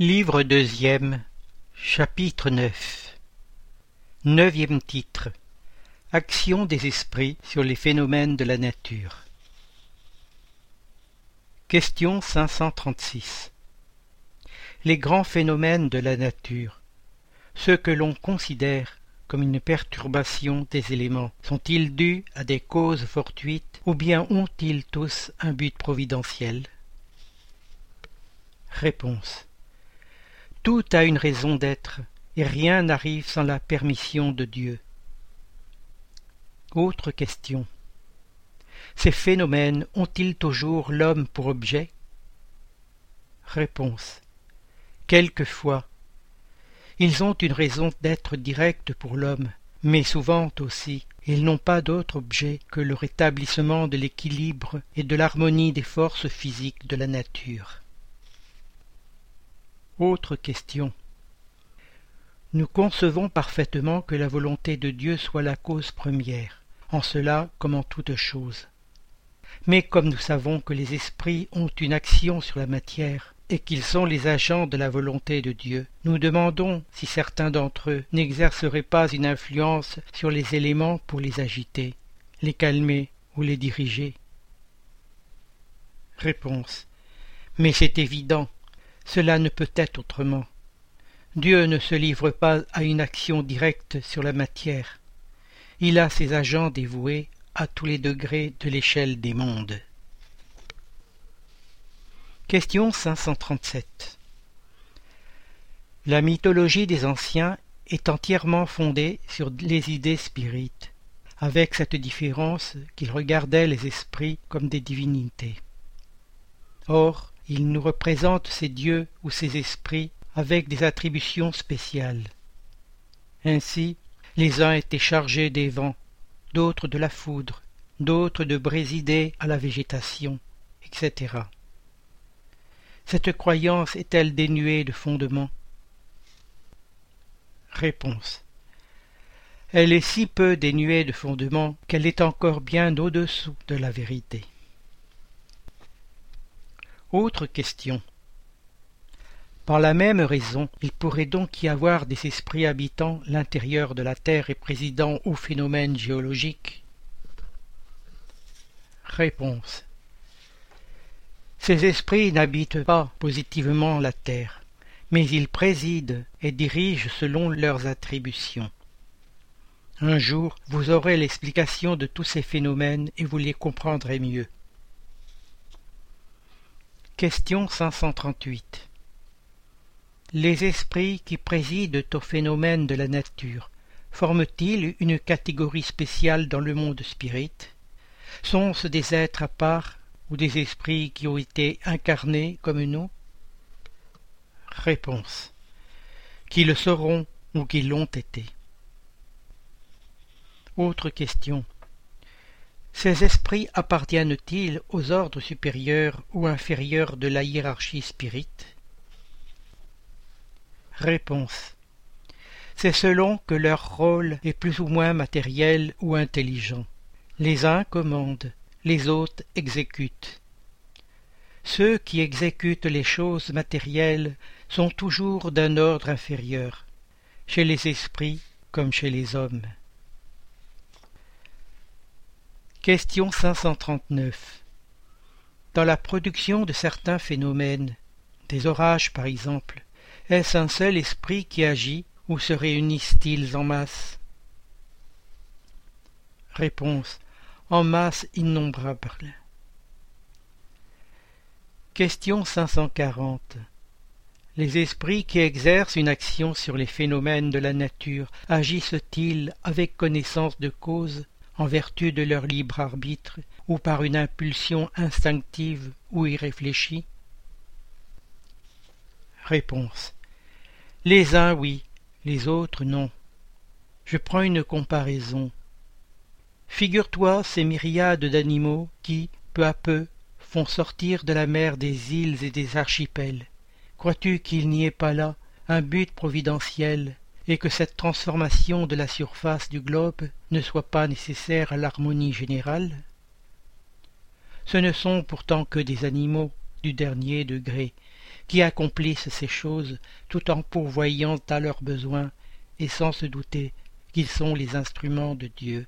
Livre deuxième, chapitre neuf. Neuvième titre Action des esprits sur les phénomènes de la nature. Question 536 Les grands phénomènes de la nature, ceux que l'on considère comme une perturbation des éléments, sont-ils dus à des causes fortuites ou bien ont-ils tous un but providentiel? Réponse tout a une raison d'être, et rien n'arrive sans la permission de Dieu. Autre question. Ces phénomènes ont-ils toujours l'homme pour objet? Réponse. Quelquefois. Ils ont une raison d'être directe pour l'homme, mais souvent aussi ils n'ont pas d'autre objet que le rétablissement de l'équilibre et de l'harmonie des forces physiques de la nature. Autre question. Nous concevons parfaitement que la volonté de Dieu soit la cause première, en cela comme en toute chose. Mais comme nous savons que les esprits ont une action sur la matière, et qu'ils sont les agents de la volonté de Dieu, nous demandons si certains d'entre eux n'exerceraient pas une influence sur les éléments pour les agiter, les calmer ou les diriger. Réponse. Mais c'est évident, cela ne peut être autrement. Dieu ne se livre pas à une action directe sur la matière. Il a ses agents dévoués à tous les degrés de l'échelle des mondes. Question 537 La mythologie des anciens est entièrement fondée sur les idées spirites, avec cette différence qu'ils regardaient les esprits comme des divinités. Or, il nous représente ces dieux ou ces esprits avec des attributions spéciales. Ainsi, les uns étaient chargés des vents, d'autres de la foudre, d'autres de brésider à la végétation, etc. Cette croyance est-elle dénuée de fondement? Réponse. Elle est si peu dénuée de fondement qu'elle est encore bien au-dessous de la vérité. Autre question. Par la même raison, il pourrait donc y avoir des esprits habitant l'intérieur de la Terre et présidant aux phénomènes géologiques Réponse. Ces esprits n'habitent pas positivement la Terre, mais ils président et dirigent selon leurs attributions. Un jour, vous aurez l'explication de tous ces phénomènes et vous les comprendrez mieux. Question 538 Les esprits qui président aux phénomènes de la nature forment-ils une catégorie spéciale dans le monde spirit? Sont-ce des êtres à part ou des esprits qui ont été incarnés comme nous? Réponse. Qui le seront ou qui l'ont été. Autre question ces esprits appartiennent-ils aux ordres supérieurs ou inférieurs de la hiérarchie spirite? Réponse. C'est selon que leur rôle est plus ou moins matériel ou intelligent. Les uns commandent, les autres exécutent. Ceux qui exécutent les choses matérielles sont toujours d'un ordre inférieur, chez les esprits comme chez les hommes. Question 539 Dans la production de certains phénomènes, des orages par exemple, est-ce un seul esprit qui agit ou se réunissent-ils en masse? Réponse En masse innombrable. Question 540 Les esprits qui exercent une action sur les phénomènes de la nature agissent-ils avec connaissance de cause? En vertu de leur libre arbitre ou par une impulsion instinctive ou irréfléchie Réponse. Les uns oui, les autres non. Je prends une comparaison. Figure-toi ces myriades d'animaux qui, peu à peu, font sortir de la mer des îles et des archipels. Crois-tu qu'il n'y ait pas là un but providentiel et que cette transformation de la surface du globe ne soit pas nécessaire à l'harmonie générale Ce ne sont pourtant que des animaux du dernier degré, qui accomplissent ces choses tout en pourvoyant à leurs besoins et sans se douter qu'ils sont les instruments de Dieu.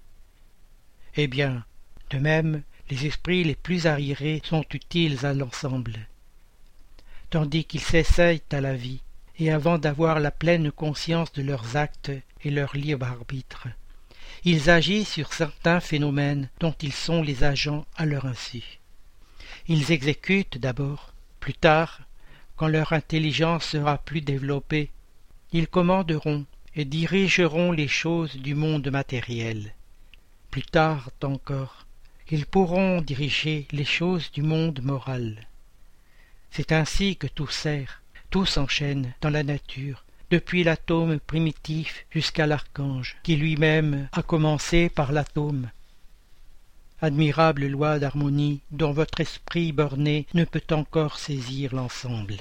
Eh bien, de même, les esprits les plus arriérés sont utiles à l'ensemble, tandis qu'ils s'essayent à la vie, et avant d'avoir la pleine conscience de leurs actes et leur libre arbitre, ils agissent sur certains phénomènes dont ils sont les agents à leur insu. Ils exécutent d'abord, plus tard, quand leur intelligence sera plus développée, ils commanderont et dirigeront les choses du monde matériel. Plus tard encore, ils pourront diriger les choses du monde moral. C'est ainsi que tout sert, tout s'enchaîne dans la nature, depuis l'atome primitif jusqu'à l'archange, qui lui-même a commencé par l'atome. Admirable loi d'harmonie dont votre esprit borné ne peut encore saisir l'ensemble.